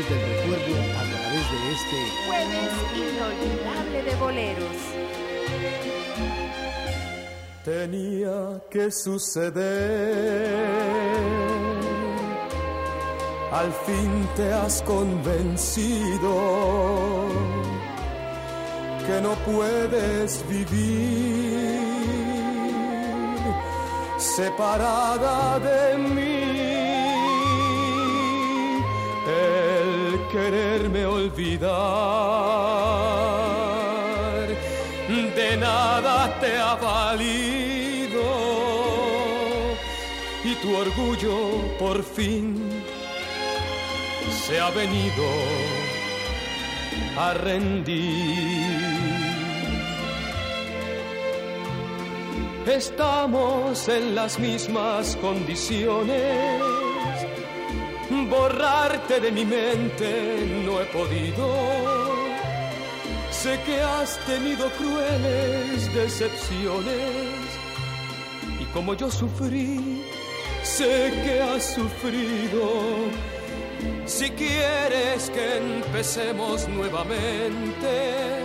canciones del recuerdo a través de este jueves inolvidable de boleros. Tenía que suceder al fin te has convencido que no puedes vivir separada de mí. Quererme olvidar de nada te ha valido y tu orgullo por fin se ha venido a rendir. Estamos en las mismas condiciones. Borrarte de mi mente no he podido. Sé que has tenido crueles decepciones. Y como yo sufrí, sé que has sufrido si quieres que empecemos nuevamente,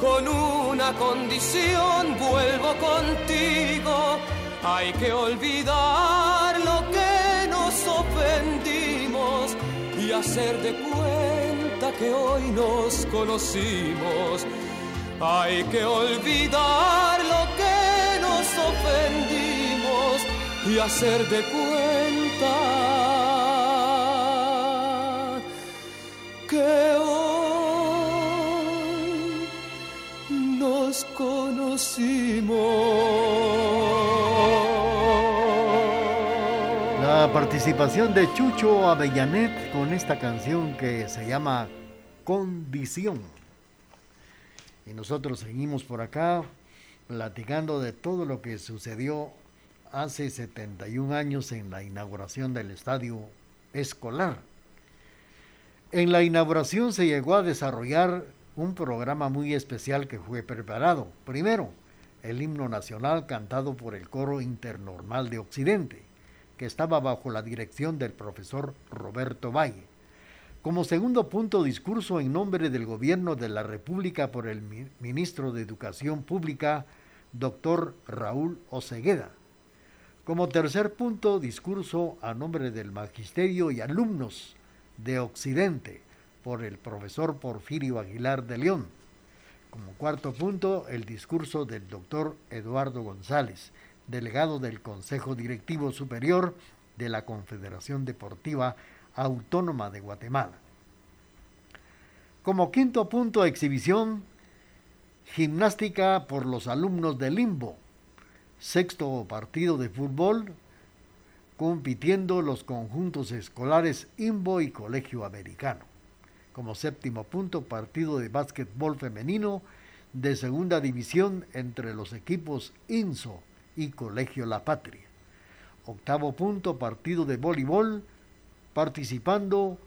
con una condición vuelvo contigo. Hay que olvidar hacer de cuenta que hoy nos conocimos. Hay que olvidar lo que nos ofendimos y hacer de cuenta que hoy nos conocimos. Participación de Chucho Avellanet con esta canción que se llama Condición. Y nosotros seguimos por acá platicando de todo lo que sucedió hace 71 años en la inauguración del estadio escolar. En la inauguración se llegó a desarrollar un programa muy especial que fue preparado. Primero, el himno nacional cantado por el Coro Internormal de Occidente, estaba bajo la dirección del profesor Roberto Valle. Como segundo punto, discurso en nombre del Gobierno de la República por el ministro de Educación Pública, doctor Raúl Ocegueda. Como tercer punto, discurso a nombre del Magisterio y alumnos de Occidente por el profesor Porfirio Aguilar de León. Como cuarto punto, el discurso del doctor Eduardo González, delegado del Consejo Directivo Superior de la Confederación Deportiva Autónoma de Guatemala. Como quinto punto, exhibición, gimnástica por los alumnos de Limbo. Sexto partido de fútbol, compitiendo los conjuntos escolares IMBO y Colegio Americano. Como séptimo punto, partido de básquetbol femenino de segunda división entre los equipos INSO y Colegio La Patria. Octavo punto, partido de voleibol, participando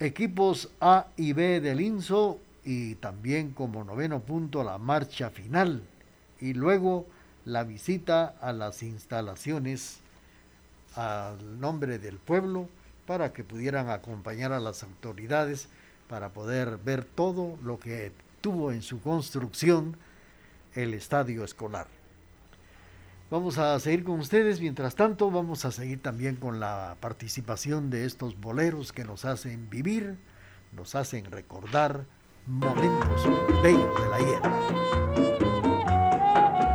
equipos A y B del INSO y también como noveno punto la marcha final y luego la visita a las instalaciones al nombre del pueblo para que pudieran acompañar a las autoridades para poder ver todo lo que tuvo en su construcción el estadio escolar. Vamos a seguir con ustedes, mientras tanto vamos a seguir también con la participación de estos boleros que nos hacen vivir, nos hacen recordar momentos bellos de la hierba.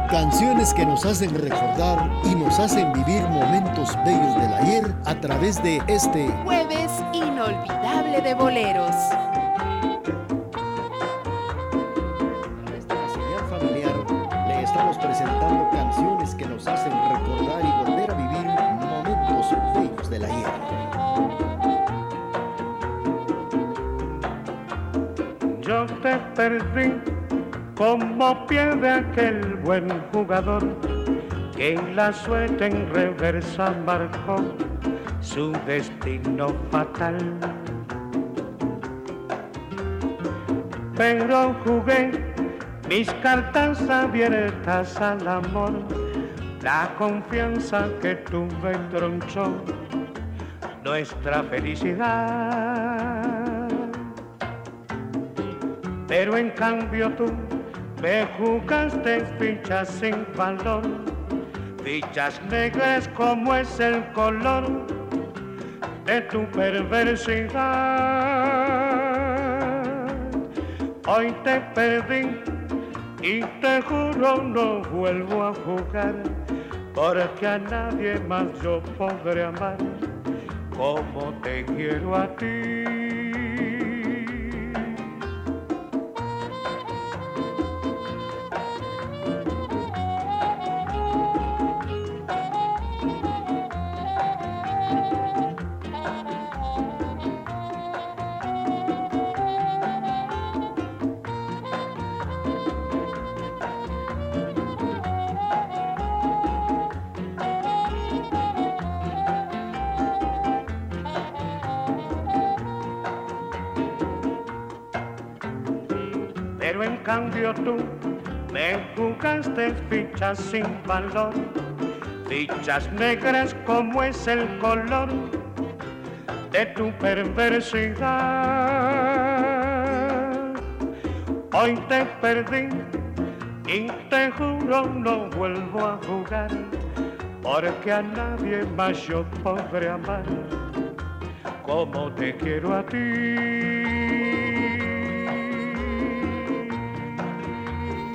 Canciones que nos hacen recordar y nos hacen vivir momentos bellos del ayer a través de este jueves inolvidable de boleros. Perdí como pierde aquel buen jugador que en la suerte en reversa marcó su destino fatal. Pero jugué mis cartas abiertas al amor, la confianza que tuve tronchó, nuestra felicidad. Pero en cambio tú me jugaste fichas sin valor, fichas negras como es el color de tu perversidad. Hoy te perdí y te juro no vuelvo a jugar, porque a nadie más yo podré amar como te quiero a ti. Jugaste fichas sin valor, fichas negras como es el color de tu perversidad. Hoy te perdí y te juro no vuelvo a jugar, porque a nadie más yo podré amar como te quiero a ti.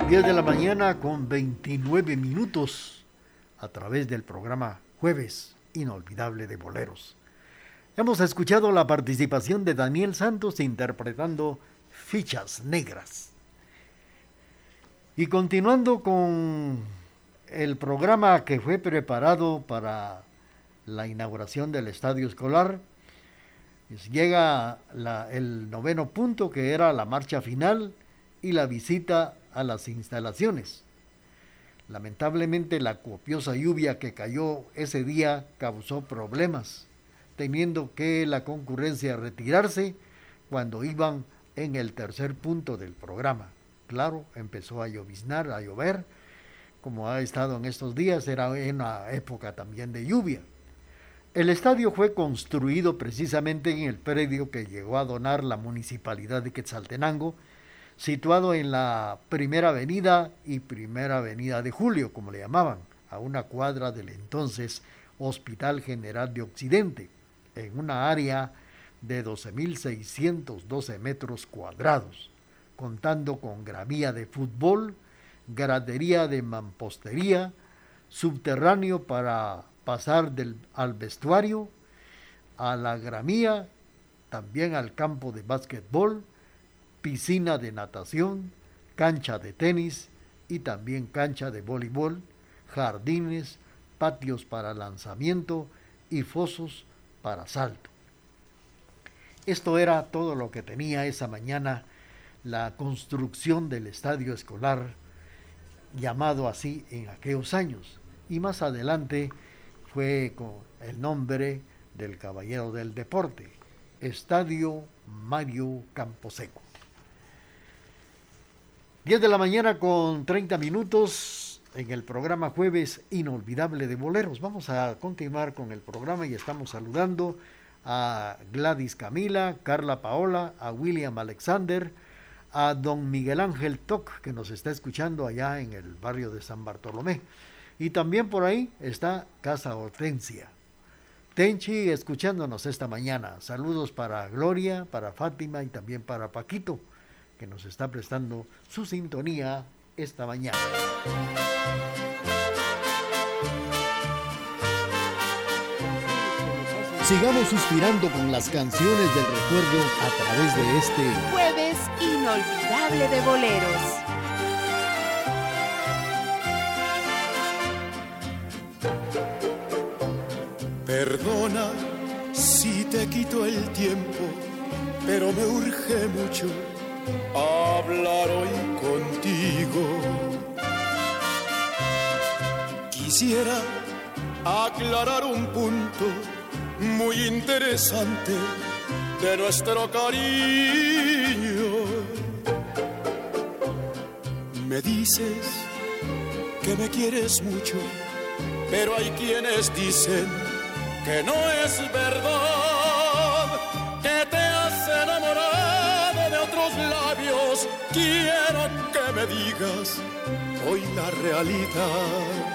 10 de la mañana con 29 minutos a través del programa Jueves Inolvidable de Boleros. Hemos escuchado la participación de Daniel Santos interpretando Fichas Negras. Y continuando con el programa que fue preparado para la inauguración del estadio escolar, pues llega el noveno punto que era la marcha final y la visita a las instalaciones. Lamentablemente la copiosa lluvia que cayó ese día causó problemas, teniendo que la concurrencia retirarse cuando iban en el tercer punto del programa. Claro, empezó a lloviznar, a llover, como ha estado en estos días, era una época también de lluvia. El estadio fue construido precisamente en el predio que llegó a donar la municipalidad de Quetzaltenango situado en la Primera Avenida y Primera Avenida de Julio, como le llamaban, a una cuadra del entonces Hospital General de Occidente, en una área de 12.612 metros cuadrados, contando con gramía de fútbol, gradería de mampostería, subterráneo para pasar del, al vestuario, a la gramía, también al campo de básquetbol, piscina de natación, cancha de tenis y también cancha de voleibol, jardines, patios para lanzamiento y fosos para salto. Esto era todo lo que tenía esa mañana la construcción del estadio escolar, llamado así en aquellos años. Y más adelante fue con el nombre del caballero del deporte, Estadio Mario Camposeco. 10 de la mañana con 30 minutos en el programa Jueves Inolvidable de Boleros. Vamos a continuar con el programa y estamos saludando a Gladys Camila, Carla Paola, a William Alexander, a don Miguel Ángel Toc, que nos está escuchando allá en el barrio de San Bartolomé. Y también por ahí está Casa Hortensia. Tenchi escuchándonos esta mañana. Saludos para Gloria, para Fátima y también para Paquito que nos está prestando su sintonía esta mañana. Sigamos suspirando con las canciones del recuerdo a través de este jueves inolvidable de boleros. Perdona si te quito el tiempo, pero me urge mucho hablar hoy contigo. Quisiera aclarar un punto muy interesante de nuestro cariño. Me dices que me quieres mucho, pero hay quienes dicen que no es verdad quiero que me digas hoy la realidad.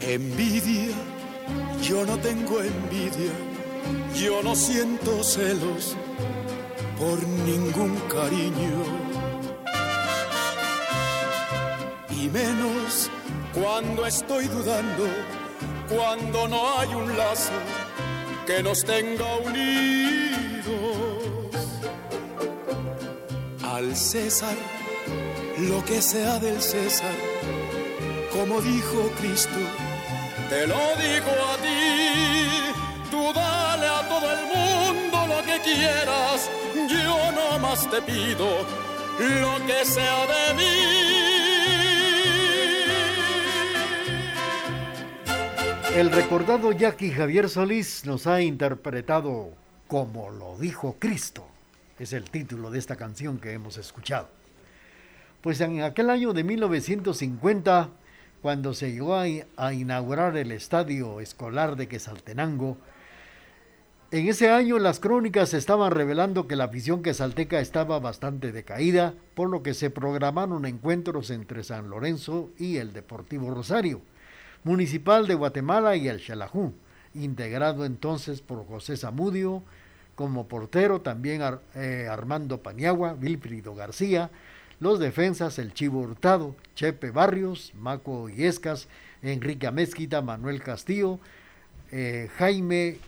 Envidia, yo no tengo envidia, yo no siento celos por ningún cariño. Y menos cuando estoy dudando, cuando no hay un lazo que nos tenga unidos. Al César, lo que sea del César, como dijo Cristo te lo digo a ti, tú dale a todo el mundo lo que quieras, yo no más te pido lo que sea de mí. El recordado Jackie Javier Solís nos ha interpretado como lo dijo Cristo. Es el título de esta canción que hemos escuchado. Pues en aquel año de 1950 cuando se llegó a, inaugurar el estadio escolar de Quesaltenango, en ese año las crónicas estaban revelando que la afición quesalteca estaba bastante decaída, por lo que se programaron encuentros entre San Lorenzo y el Deportivo Rosario, Municipal de Guatemala y el Xelajú, integrado entonces por José Zamudio, como portero también eh, Armando Paniagua, Wilfrido García, los defensas, el Chivo Hurtado, Chepe Barrios, Maco Iescas, Enrique Amezquita, Manuel Castillo, eh, Jaime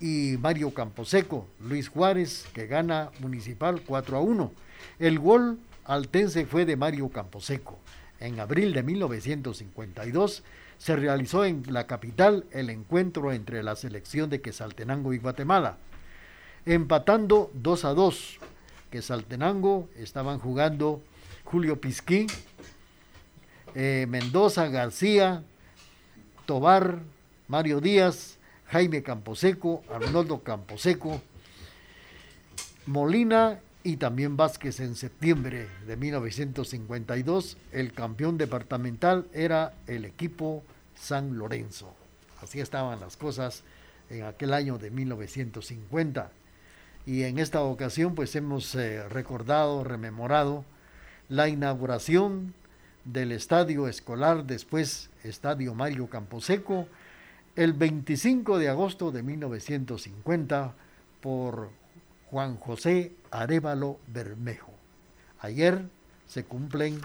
y Mario Camposeco, Luis Juárez, que gana Municipal 4 a 1. El gol altense fue de Mario Camposeco. En abril de 1952 se realizó en la capital el encuentro entre la selección de Quesaltenango y Guatemala, empatando 2 a 2 que Saltenango estaban jugando Julio Pisquín, eh, Mendoza, García, Tobar, Mario Díaz, Jaime Camposeco, Arnoldo Camposeco, Molina y también Vázquez en septiembre de 1952. El campeón departamental era el equipo San Lorenzo. Así estaban las cosas en aquel año de 1950 y en esta ocasión pues hemos eh, recordado, rememorado la inauguración del estadio escolar, después Estadio Mario Camposeco, el 25 de agosto de 1950 por Juan José Arevalo Bermejo. Ayer se cumplen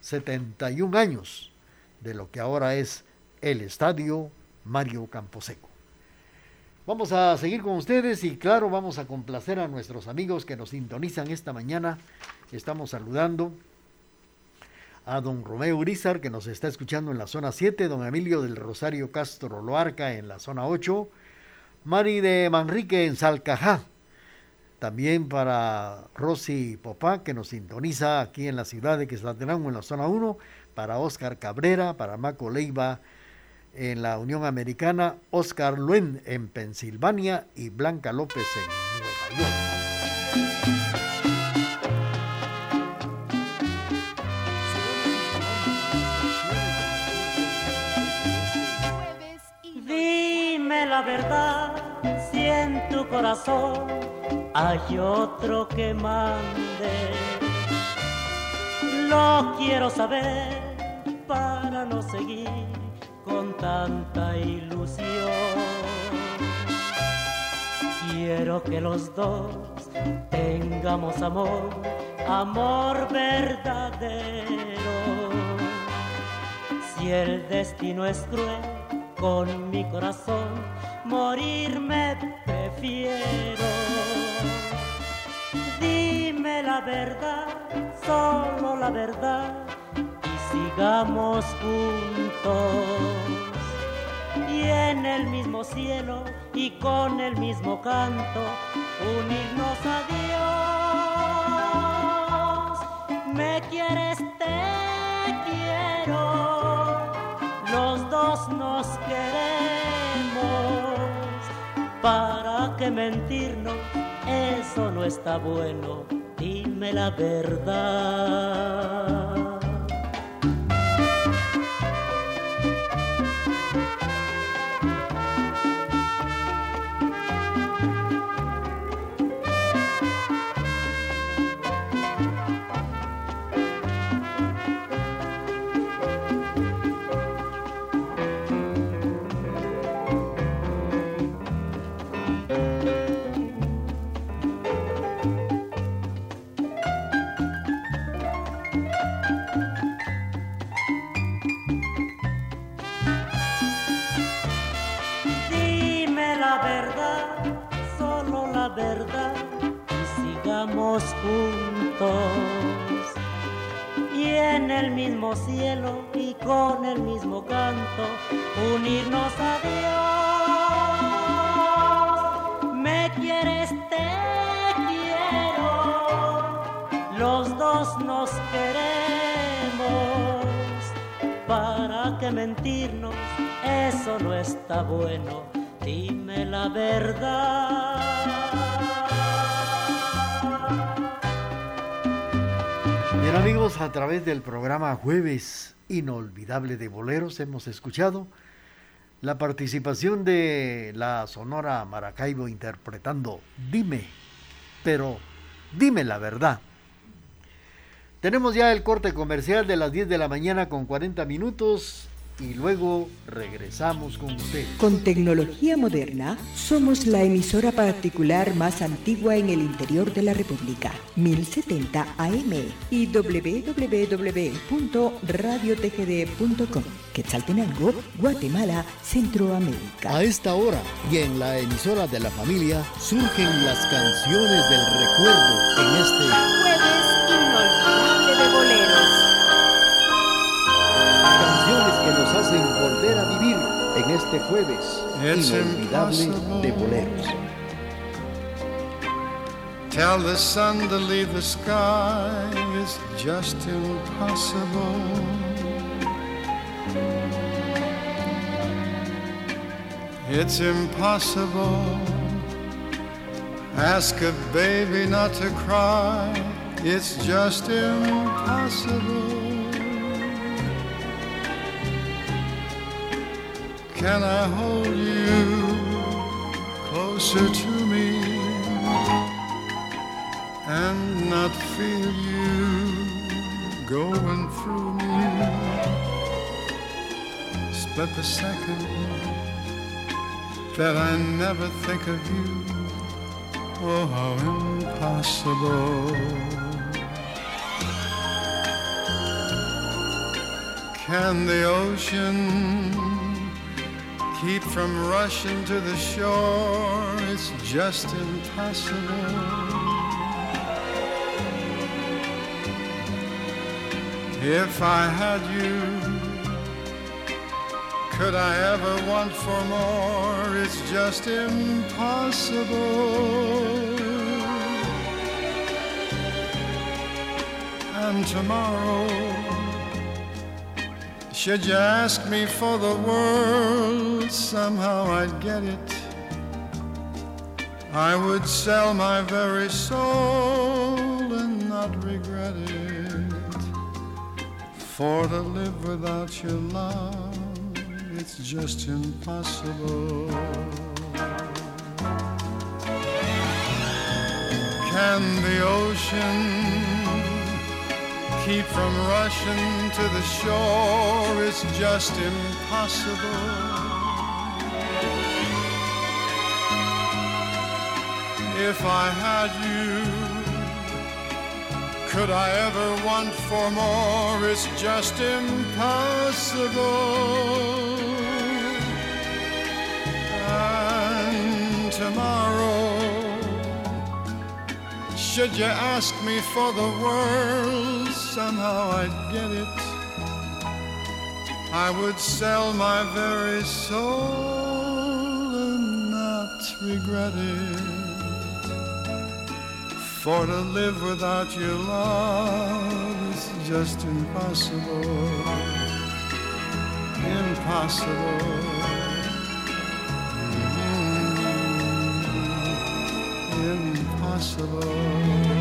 71 años de lo que ahora es el Estadio Mario Camposeco. Vamos a seguir con ustedes y claro, vamos a complacer a nuestros amigos que nos sintonizan esta mañana. Estamos saludando a don Romeo Urizar que nos está escuchando en la zona 7, don Emilio del Rosario Castro Loarca en la zona 8, Mari de Manrique en Salcajá, también para Rosy Popá que nos sintoniza aquí en la ciudad de Queslatenango en la zona 1, para Oscar Cabrera, para Maco Leiva en la Unión Americana, Oscar Luen en Pensilvania y Blanca López en Nueva York. Dime la verdad, si en tu corazón hay otro que mande. Lo quiero saber para no seguir con tanta ilusión. Quiero que los dos tengamos amor, amor verdadero. Si el destino es cruel con mi corazón, morirme prefiero. Dime la verdad, solo la verdad sigamos juntos y en el mismo cielo y con el mismo canto unirnos a Dios. Me quieres, te quiero, los dos nos queremos ¿Para qué mentirnos? Eso no está bueno. Dime la verdad. Cielo y con el mismo canto unirnos a Dios. Me quieres, te quiero, los dos nos queremos. ¿Para qué mentirnos? Eso no está bueno. Dime la verdad. Amigos, a través del programa Jueves Inolvidable de Boleros hemos escuchado la participación de la Sonora Maracaibo interpretando Dime, pero dime la verdad. Tenemos ya el corte comercial de las 10 de la mañana con 40 minutos y luego regresamos con usted. Con tecnología moderna, somos la emisora particular más antigua en el interior de la República, 1070 AM y www.radiotgd.com. Quetzaltenango, Guatemala, Centroamérica. A esta hora y en la emisora de la familia surgen las canciones del recuerdo en este jueves inolvidable hacen volver a vivir en este jueves inolvidable de boleros. Tell the sun to leave the sky is just impossible. It's impossible. Ask a baby not to cry. It's just impossible. Can I hold you closer to me and not feel you going through me? Split the second that I never think of you. Oh, how impossible. Can the ocean keep from rushing to the shore. It's just impossible. If I had you, could I ever want for more? It's just impossible. And tomorrow should you ask me for the world, somehow I'd get it. I would sell my very soul and not regret it. For to live without your love, it's just impossible. Can the ocean keep from rushing to the shore is just impossible. If I had you, could I ever want for more? It's just impossible. And tomorrow should you ask me for the world, somehow I'd get it. I would sell my very soul and not regret it. For to live without your love is just impossible. Impossible. Mm-hmm. impossible.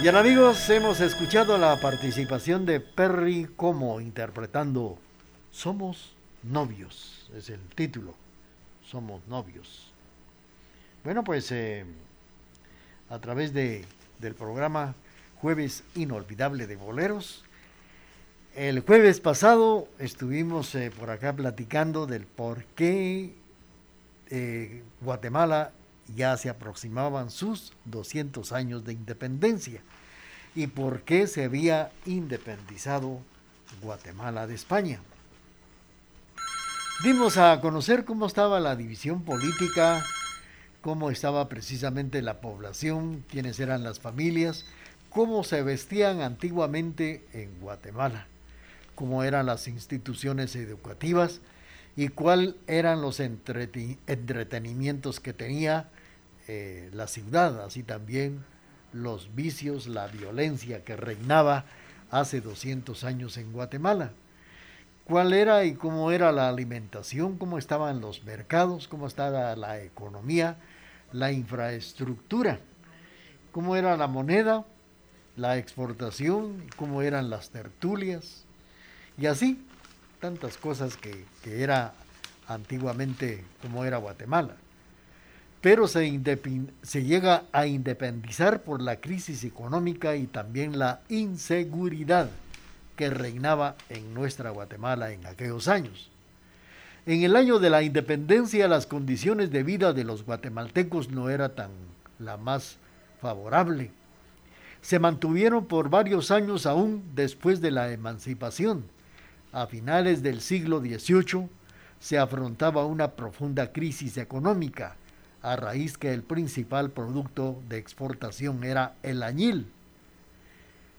Bien amigos, hemos escuchado la participación de Perry como interpretando Somos novios, es el título, Somos novios. Bueno, pues eh, a través de, del programa Jueves Inolvidable de Boleros, el jueves pasado estuvimos eh, por acá platicando del por qué eh, Guatemala ya se aproximaban sus 200 años de independencia y por qué se había independizado Guatemala de España. Dimos a conocer cómo estaba la división política, cómo estaba precisamente la población, quiénes eran las familias, cómo se vestían antiguamente en Guatemala, cómo eran las instituciones educativas y cuáles eran los entretenimientos que tenía eh, la ciudad, así también los vicios, la violencia que reinaba hace 200 años en Guatemala. ¿Cuál era y cómo era la alimentación? ¿Cómo estaban los mercados? ¿Cómo estaba la economía? La infraestructura. ¿Cómo era la moneda? La exportación. ¿Cómo eran las tertulias? Y así, tantas cosas que, que era antiguamente como era Guatemala pero se, llega a independizar por la crisis económica y también la inseguridad que reinaba en nuestra Guatemala en aquellos años. En el año de la independencia las condiciones de vida de los guatemaltecos no era tan la más favorable. Se mantuvieron por varios años aún después de la emancipación. A finales del siglo XVIII se afrontaba una profunda crisis económica a raíz que el principal producto de exportación era el añil.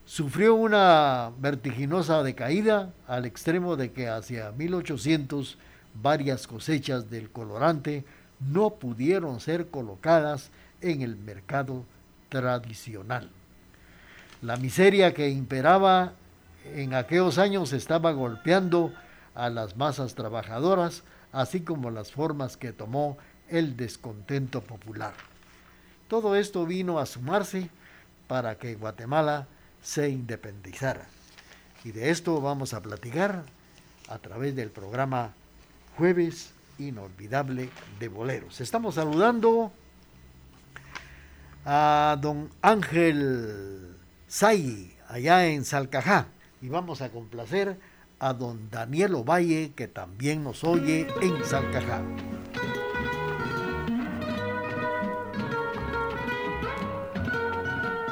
Sufrió una vertiginosa decaída al extremo de que hacia 1800 varias cosechas del colorante no pudieron ser colocadas en el mercado tradicional. La miseria que imperaba en aquellos años estaba golpeando a las masas trabajadoras, así como las formas que tomó el descontento popular. Todo esto vino a sumarse para que Guatemala se independizara. Y de esto vamos a platicar a través del programa Jueves Inolvidable de Boleros. Estamos saludando a don Ángel Say, allá en Salcajá, y vamos a complacer a don Daniel Ovalle, que también nos oye en Salcajá.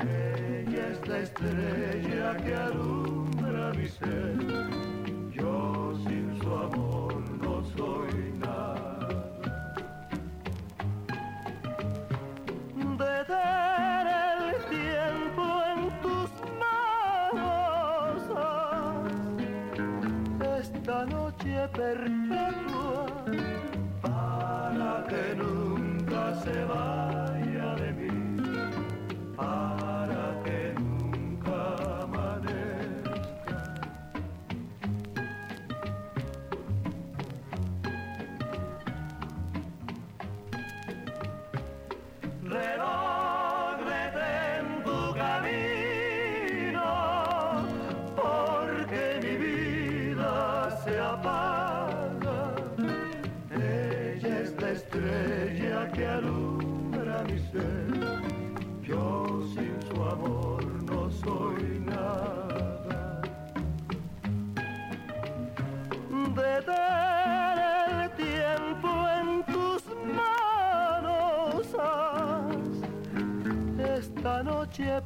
Ella es la estrella que alumbra mi ser.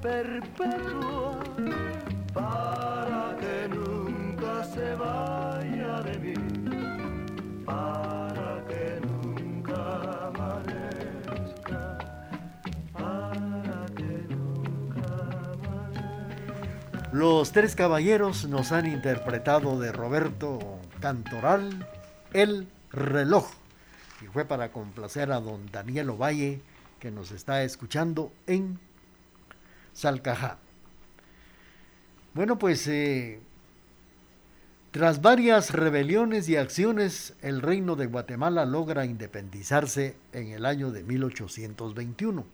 Perpetua para que nunca se vaya de mí. Para que nunca amanezca. Para que nunca amanezca. Los tres caballeros nos han interpretado de Roberto Cantoral El reloj. Y fue para complacer a don Daniel Ovalle, que nos está escuchando en Salcajá. Bueno, pues eh, tras varias rebeliones y acciones, el reino de Guatemala logra independizarse en el año de 1821.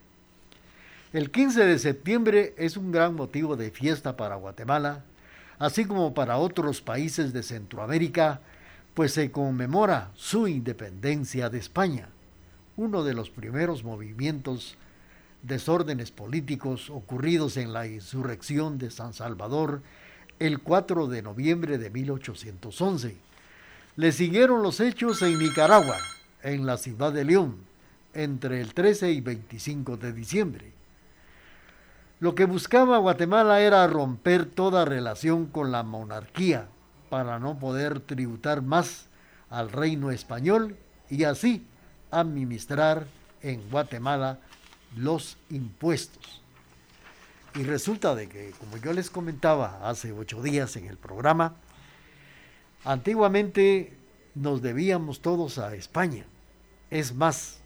El 15 de septiembre es un gran motivo de fiesta para Guatemala, así como para otros países de Centroamérica, pues se conmemora su independencia de España, uno de los primeros movimientos desórdenes políticos ocurridos en la insurrección de San Salvador el 4 de noviembre de 1811. Le siguieron los hechos en Nicaragua, en la ciudad de León, entre el 13 y 25 de diciembre. Lo que buscaba Guatemala era romper toda relación con la monarquía para no poder tributar más al reino español y así administrar en Guatemala los impuestos. Y resulta de que, como yo les comentaba hace ocho días en el programa, antiguamente nos debíamos todos a España. Es más,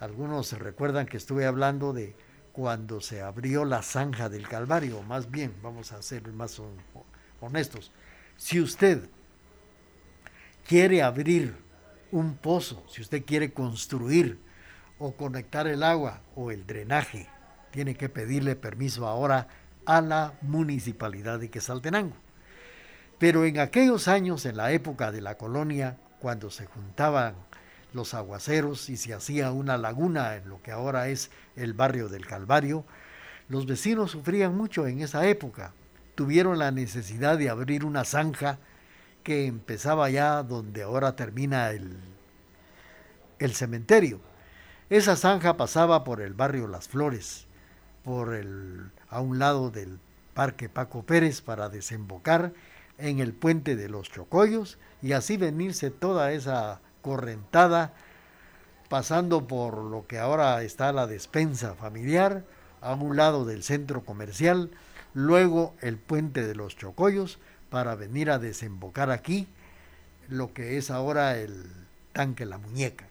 algunos se recuerdan que estuve hablando de cuando se abrió la zanja del Calvario, más bien, vamos a ser más honestos. Si usted quiere abrir un pozo, si usted quiere construir o conectar el agua o el drenaje, tiene que pedirle permiso ahora a la municipalidad de Quesaltenango. Pero en aquellos años, en la época de la colonia, cuando se juntaban los aguaceros y se hacía una laguna en lo que ahora es el barrio del Calvario, los vecinos sufrían mucho en esa época. Tuvieron la necesidad de abrir una zanja que empezaba ya donde ahora termina el, el cementerio. Esa zanja pasaba por el barrio Las Flores, por el, a un lado del Parque Paco Pérez para desembocar en el puente de los Chocollos y así venirse toda esa correntada pasando por lo que ahora está la despensa familiar, a un lado del centro comercial, luego el puente de los Chocollos para venir a desembocar aquí lo que es ahora el tanque La Muñeca.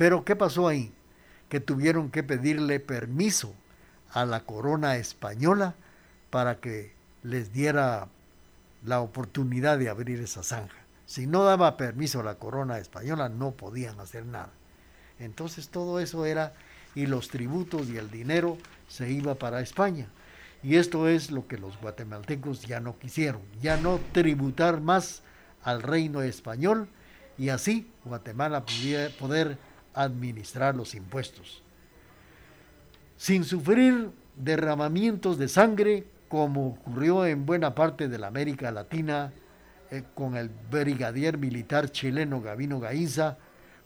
Pero ¿qué pasó ahí? Que tuvieron que pedirle permiso a la corona española para que les diera la oportunidad de abrir esa zanja. Si no daba permiso a la corona española, no podían hacer nada. Entonces todo eso era, y los tributos y el dinero se iba para España. Y esto es lo que los guatemaltecos ya no quisieron, ya no tributar más al reino español y así Guatemala pudiera poder administrar los impuestos. Sin sufrir derramamientos de sangre como ocurrió en buena parte de la América Latina eh, con el brigadier militar chileno Gavino Gaiza,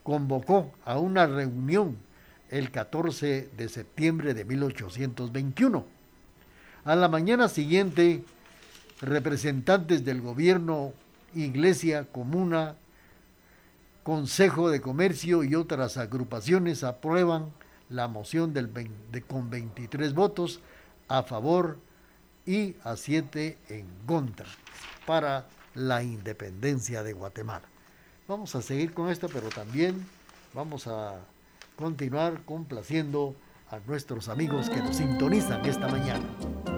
convocó a una reunión el 14 de septiembre de 1821 a la mañana siguiente, representantes del gobierno, iglesia, comuna, Consejo de Comercio y otras agrupaciones aprueban la moción del con 23 votos a favor y a 7 en contra para la independencia de Guatemala. Vamos a seguir con esto, pero también vamos a continuar complaciendo a nuestros amigos que nos sintonizan esta mañana.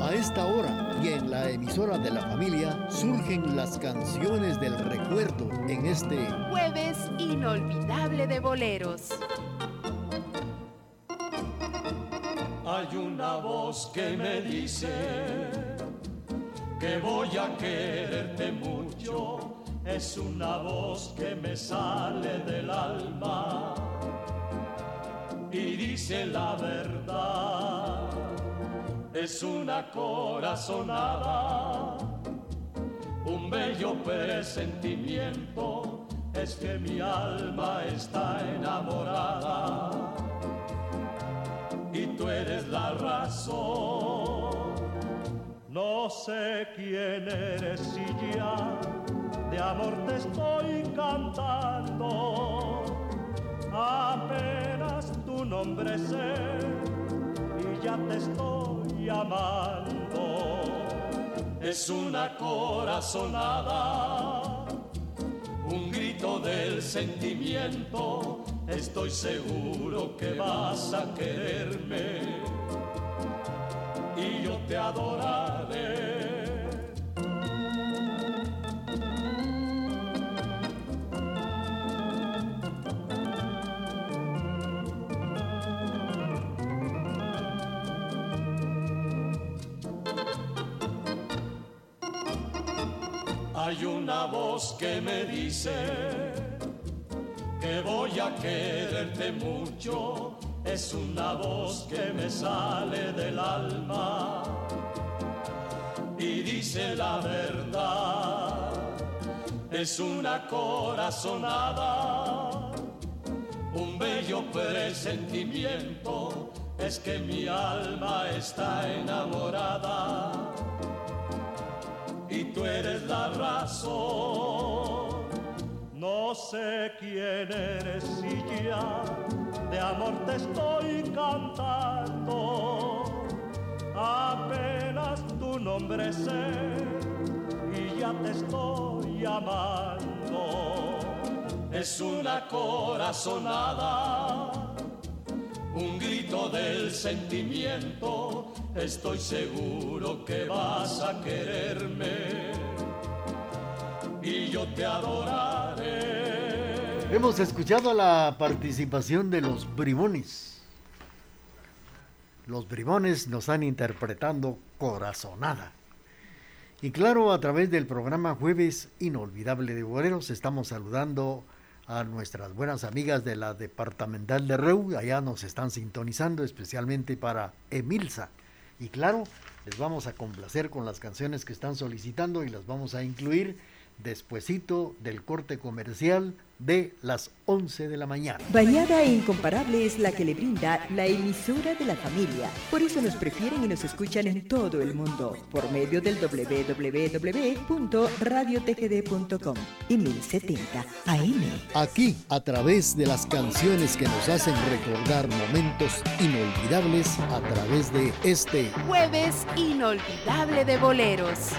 A esta hora y en la emisora de la familia surgen las canciones del recuerdo en este jueves inolvidable de boleros. Hay una voz que me dice que voy a quererte mucho. Es una voz que me sale del alma dice la verdad. Es una corazonada, un bello presentimiento, es que mi alma está enamorada y tú eres la razón. No sé quién eres si ya de amor te estoy cantando. Apenas tu nombre sé y ya te estoy Es una corazonada, un grito del sentimiento. Estoy seguro que vas a quererme y yo te adoraré. Que me dice que voy a quererte mucho. Es una voz que me sale del alma y dice la verdad. Es una corazonada, un bello presentimiento. Es que mi alma está enamorada tú eres la razón. No sé quién eres y ya de amor te estoy cantando. Apenas tu nombre sé y ya te estoy llamando. Es una corazonada, un grito del sentimiento estoy seguro que vas a quererme y yo te adoraré. Hemos escuchado la participación de los bribones. Los bribones nos han interpretando Corazonada. Y claro, a través del programa Jueves Inolvidable de Boleros estamos saludando a nuestras buenas amigas de la departamental de Reu. Allá nos están sintonizando especialmente para Emilsa. Y claro, les vamos a complacer con las canciones que están solicitando y las vamos a incluir despuesito del corte comercial de las 11 de la mañana. Bañada e incomparable es la que le brinda la emisora de la familia. Por eso nos prefieren y nos escuchan en todo el mundo por medio del www.radiotgd.com y 1070 AM. Aquí, a través de las canciones que nos hacen recordar momentos inolvidables a través de este Jueves inolvidable de boleros.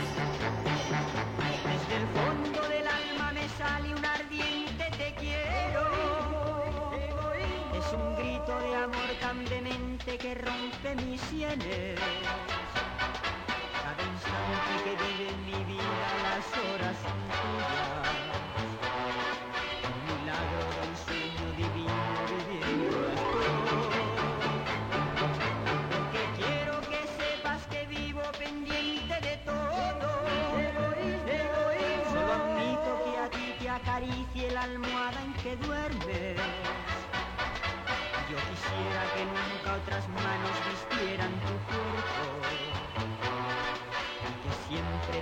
Que rompe mis sienes. Cada instante que vive mi vida las horas son tuyas.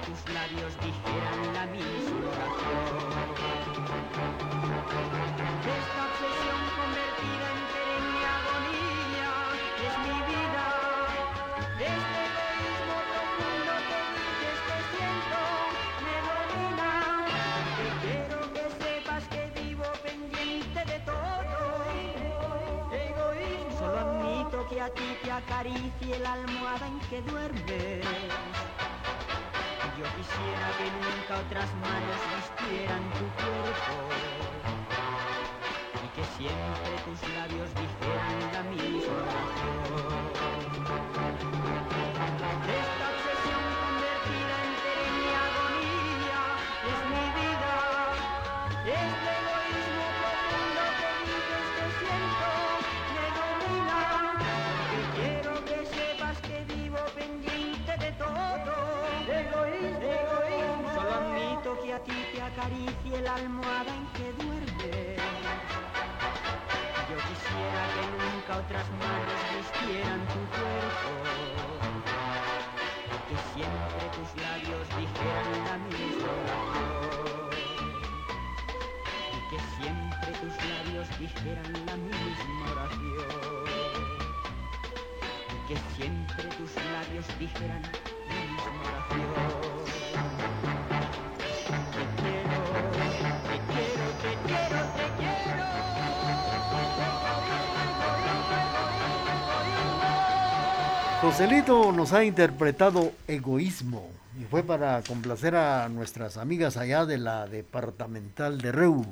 Tus labios dijeran la misma oración. Esta obsesión convertida en mi agonía es mi vida. Este egoísmo profundo que dices que siento me domina. Que quiero que sepas que vivo pendiente de todo. Egoísmo. Solo admito que a ti te acaricie la almohada en que duermes. Quisiera que nunca otras manos vistieran tu cuerpo y que siempre tus labios dijeran la misma. Acaricie la almohada en que duermes. Yo quisiera que nunca otras manos vistieran tu cuerpo. Que siempre tus labios dijeran la misma oración. Y que siempre tus labios dijeran la misma oración. Y que siempre tus labios dijeran Joselito nos ha interpretado Egoísmo y fue para complacer a nuestras amigas allá de la departamental de Reu.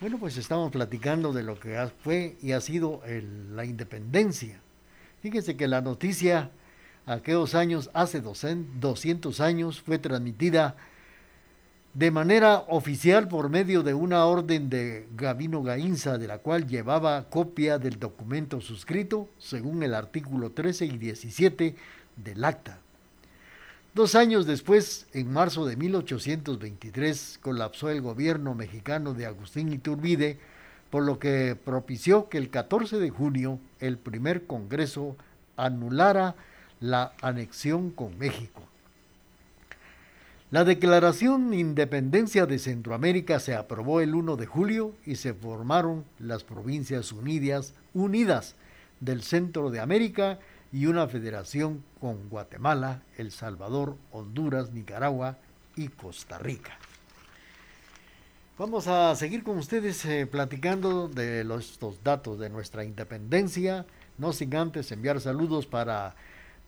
Bueno, pues estamos platicando de lo que fue y ha sido el- la independencia. Fíjense que la noticia aquellos años, hace 200 años, fue transmitida de manera oficial por medio de una orden de Gabino Gainza, de la cual llevaba copia del documento suscrito según el artículo 13 y 17 del acta. Dos años después, en marzo de 1823, colapsó el gobierno mexicano de Agustín Iturbide, por lo que propició que el 14 de junio el primer Congreso anulara la anexión con México. La Declaración de Independencia de Centroamérica se aprobó el 1 de julio y se formaron las Provincias Unidas, Unidas del Centro de América y una federación con Guatemala, El Salvador, Honduras, Nicaragua y Costa Rica. Vamos a seguir con ustedes eh, platicando de los, estos datos de nuestra independencia, no sin antes enviar saludos para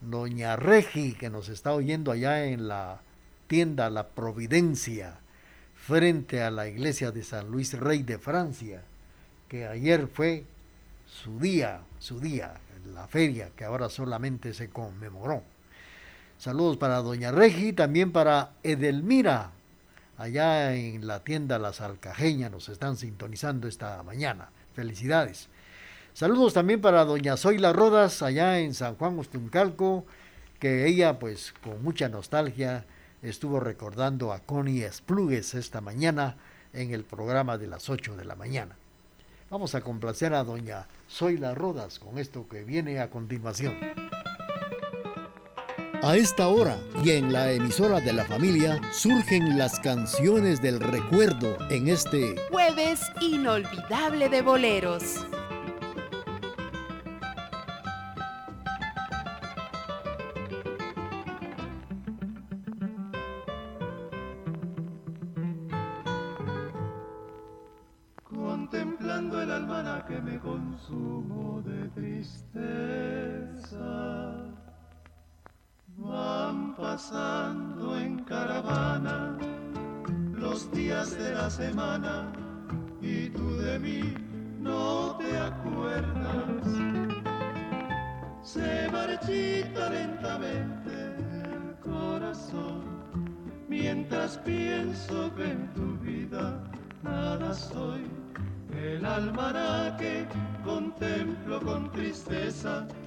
doña Regi, que nos está oyendo allá en la tienda La Providencia, frente a la iglesia de San Luis Rey de Francia, que ayer fue su día, su día, la feria que ahora solamente se conmemoró. Saludos para Doña Regi, también para Edelmira, allá en la tienda Las Alcajeñas, nos están sintonizando esta mañana. Felicidades. Saludos también para Doña Zoila Rodas, allá en San Juan Ostuncalco, que ella, pues, con mucha nostalgia, estuvo recordando a Connie Esplugues esta mañana en el programa de las 8 de la mañana. Vamos a complacer a doña Zoila Rodas con esto que viene a continuación. A esta hora y en la emisora de la familia surgen las canciones del recuerdo en este Jueves inolvidable de boleros.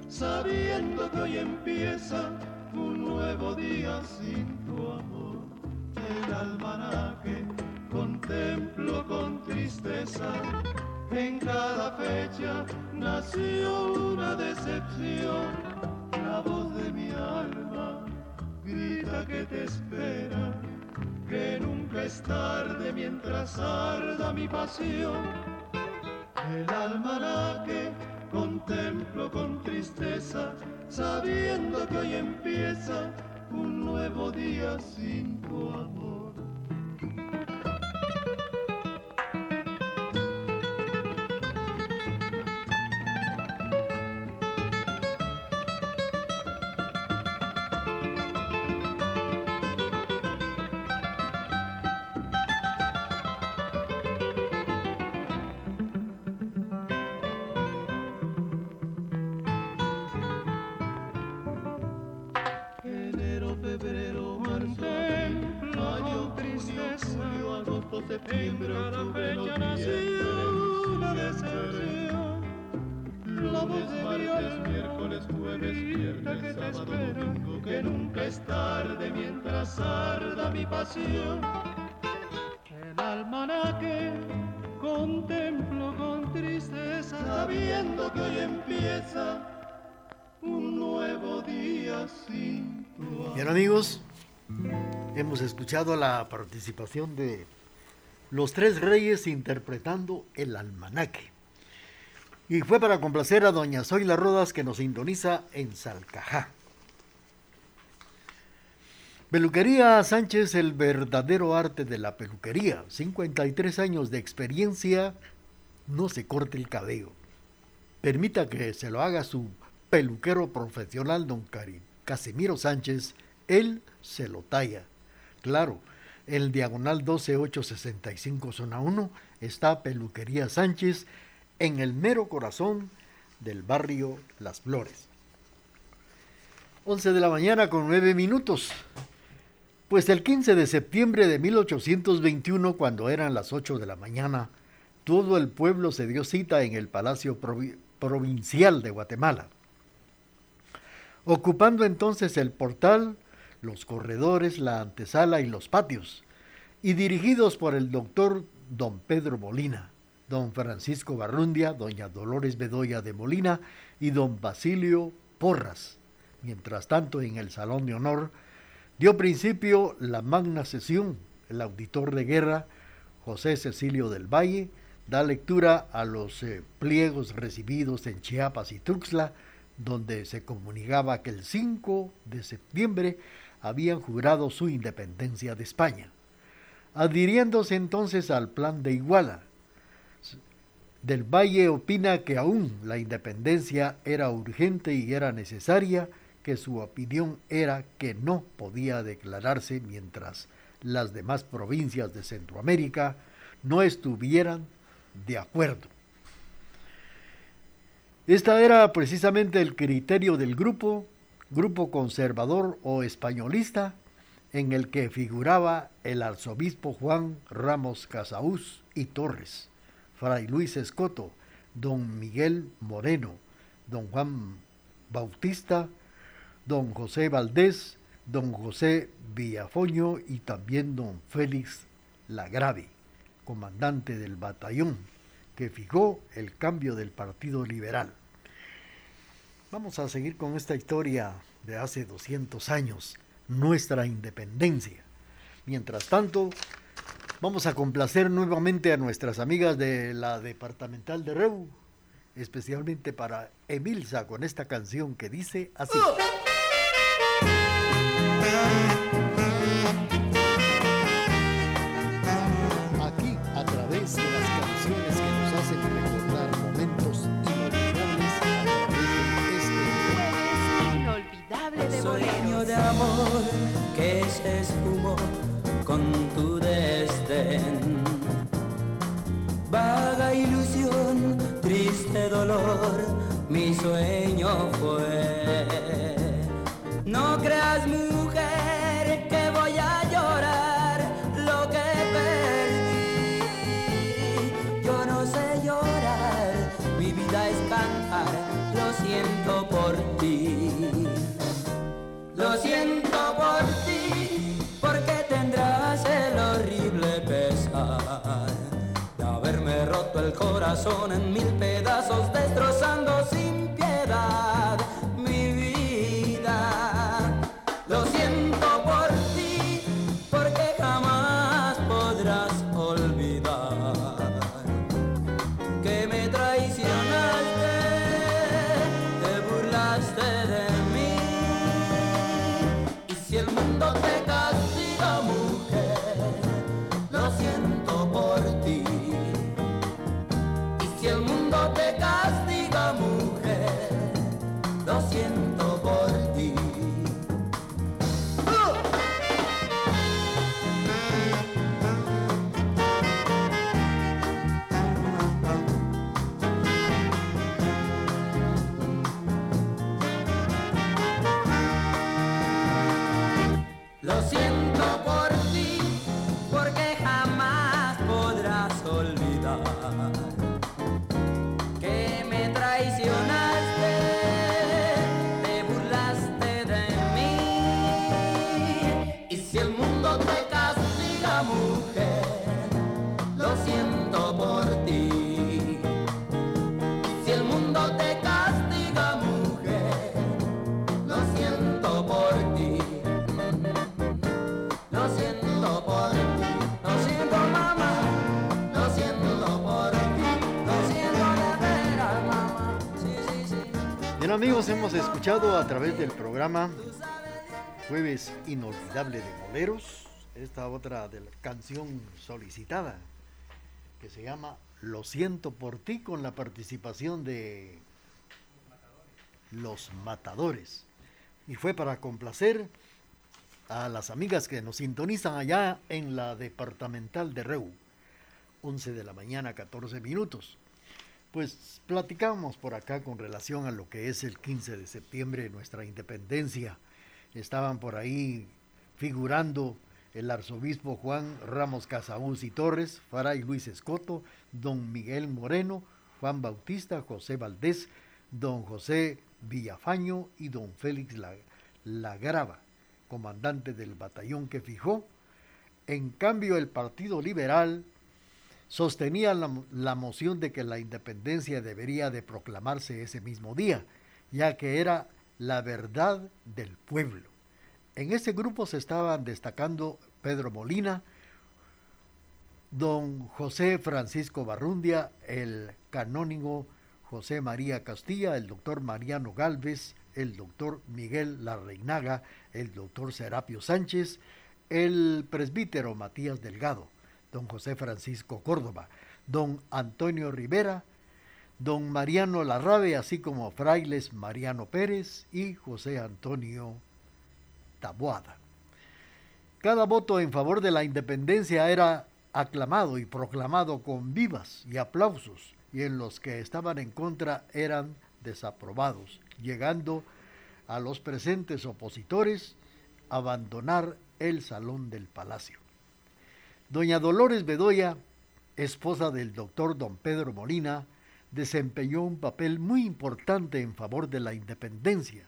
Sabiendo que hoy empieza un nuevo día sin tu amor. El almanaque contemplo con tristeza, en cada fecha nació una decepción. La voz de mi alma grita que te espera, que nunca es tarde mientras arda mi pasión. El almanaque contemplo con tristeza, sabiendo que hoy empieza un nuevo día sin tu amor. La participación de los tres reyes interpretando el almanaque. Y fue para complacer a doña Zoila Rodas que nos sintoniza en Salcajá. Peluquería Sánchez, el verdadero arte de la peluquería. 53 años de experiencia, no se corte el cabello. Permita que se lo haga su peluquero profesional, don Cari- Casimiro Sánchez. Él se lo talla. Claro, el diagonal 12865 zona 1 está Peluquería Sánchez en el mero corazón del barrio Las Flores. 11 de la mañana con 9 minutos. Pues el 15 de septiembre de 1821, cuando eran las 8 de la mañana, todo el pueblo se dio cita en el Palacio Provi- Provincial de Guatemala. Ocupando entonces el portal, los corredores, la antesala y los patios, y dirigidos por el doctor don Pedro Molina, don Francisco Barrundia, doña Dolores Bedoya de Molina y don Basilio Porras. Mientras tanto, en el Salón de Honor, dio principio la magna sesión. El auditor de guerra, José Cecilio del Valle, da lectura a los eh, pliegos recibidos en Chiapas y Tuxtla, donde se comunicaba que el 5 de septiembre habían jurado su independencia de España, adhiriéndose entonces al plan de Iguala. Del Valle opina que aún la independencia era urgente y era necesaria, que su opinión era que no podía declararse mientras las demás provincias de Centroamérica no estuvieran de acuerdo. Esta era precisamente el criterio del grupo, grupo conservador o españolista, en el que figuraba el arzobispo Juan Ramos Casaús y Torres, Fray Luis Escoto, don Miguel Moreno, don Juan Bautista, don José Valdés, don José Villafoño y también don Félix Lagrave, comandante del batallón que fijó el cambio del Partido Liberal. Vamos a seguir con esta historia de hace 200 años, nuestra independencia. Mientras tanto, vamos a complacer nuevamente a nuestras amigas de la departamental de Reu, especialmente para Emilsa con esta canción que dice así. Sueño fue. No creas mujer que voy a llorar lo que perdí. Yo no sé llorar, mi vida es cantar, lo siento por ti. Lo siento por ti, porque tendrás el horrible pesar de haberme roto el corazón en mil pedazos, destrozando sin Bien amigos, hemos escuchado a través del programa Jueves Inolvidable de Boleros, esta otra de la canción solicitada que se llama Lo siento por ti con la participación de Los Matadores. Y fue para complacer a las amigas que nos sintonizan allá en la departamental de Reu. 11 de la mañana, 14 minutos. Pues platicamos por acá con relación a lo que es el 15 de septiembre, nuestra independencia. Estaban por ahí figurando el arzobispo Juan Ramos Casaús y Torres, Faray Luis Escoto, don Miguel Moreno, Juan Bautista, José Valdés, don José Villafaño y don Félix Lagrava, comandante del batallón que fijó. En cambio, el Partido Liberal sostenía la, la, moción de que la independencia debería de proclamarse ese mismo día, ya que era la verdad del pueblo. En ese grupo se estaban destacando Pedro Molina, don José Francisco Barrundia, el canónigo José María Castilla, el doctor Mariano Galvez, el doctor Miguel Larreinaga, el doctor Serapio Sánchez, el presbítero Matías Delgado don José Francisco Córdoba, don Antonio Rivera, don Mariano Larrabe, así como frailes Mariano Pérez y José Antonio Taboada. Cada voto en favor de la independencia era aclamado y proclamado con vivas y aplausos, y en los que estaban en contra eran desaprobados, llegando a los presentes opositores a abandonar el salón del palacio. Doña Dolores Bedoya, esposa del doctor don Pedro Molina, desempeñó un papel muy importante en favor de la independencia,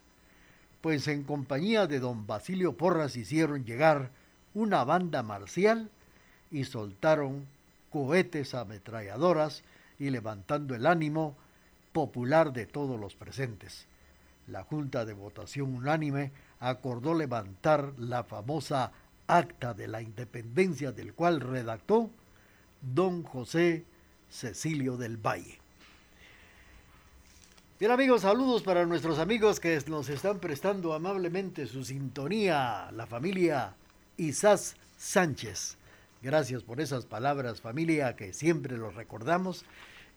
pues en compañía de don Basilio Porras hicieron llegar una banda marcial y soltaron cohetes ametralladoras y levantando el ánimo popular de todos los presentes. La Junta de Votación Unánime acordó levantar la famosa acta de la independencia del cual redactó don José Cecilio del Valle. Bien amigos, saludos para nuestros amigos que nos están prestando amablemente su sintonía, la familia Isás Sánchez. Gracias por esas palabras, familia, que siempre los recordamos.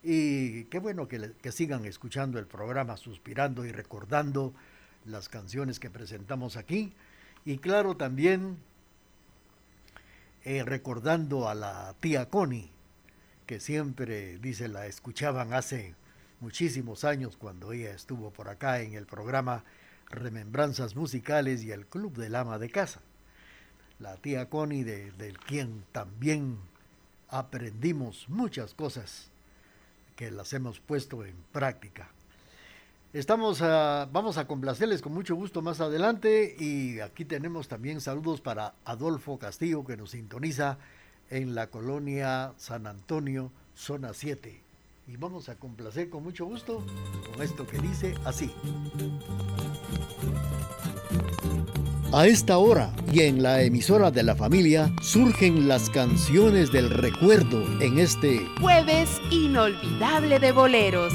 Y qué bueno que, que sigan escuchando el programa, suspirando y recordando las canciones que presentamos aquí. Y claro, también eh, recordando a la tía Connie, que siempre, dice, la escuchaban hace muchísimos años cuando ella estuvo por acá en el programa Remembranzas Musicales y el Club del Ama de Casa. La tía Connie, de, del quien también aprendimos muchas cosas que las hemos puesto en práctica. Estamos vamos a complacerles con mucho gusto más adelante y aquí tenemos también saludos para Adolfo Castillo que nos sintoniza en la colonia San Antonio, zona 7. Y vamos a complacer con mucho gusto con esto que dice así. A esta hora y en la emisora de la familia surgen las canciones del recuerdo en este jueves inolvidable de boleros.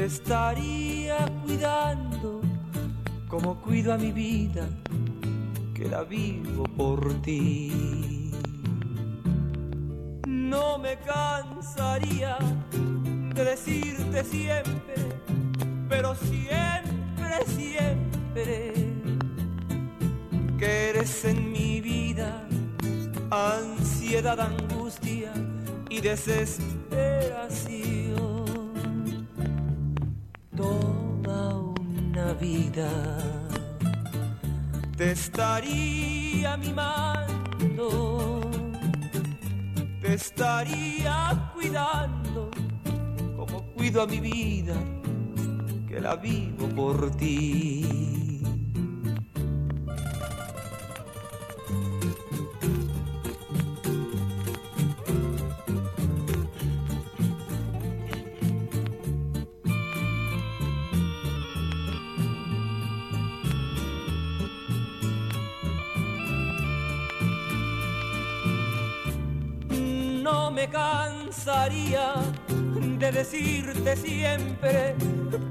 te estaría cuidando como cuido a mi vida, que la vivo por ti. No me cansaría de decirte siempre, pero siempre, siempre, que eres en mi vida ansiedad, angustia y desesperación toda una vida te estaría mimando, te estaría cuidando como cuido a mi vida, que la vivo por ti. De decirte siempre,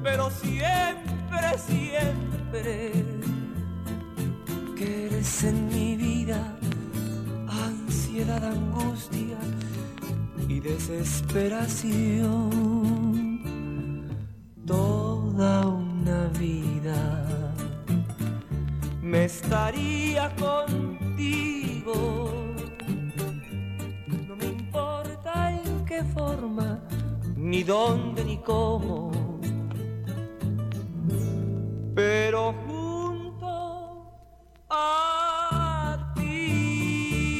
pero siempre, siempre, que eres en mi vida ansiedad, angustia y desesperación. Toda una vida me estaría contigo. Ni ni cómo. Pero junto a ti.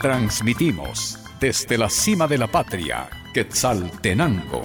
Transmitimos desde la cima de la patria, Quetzaltenango,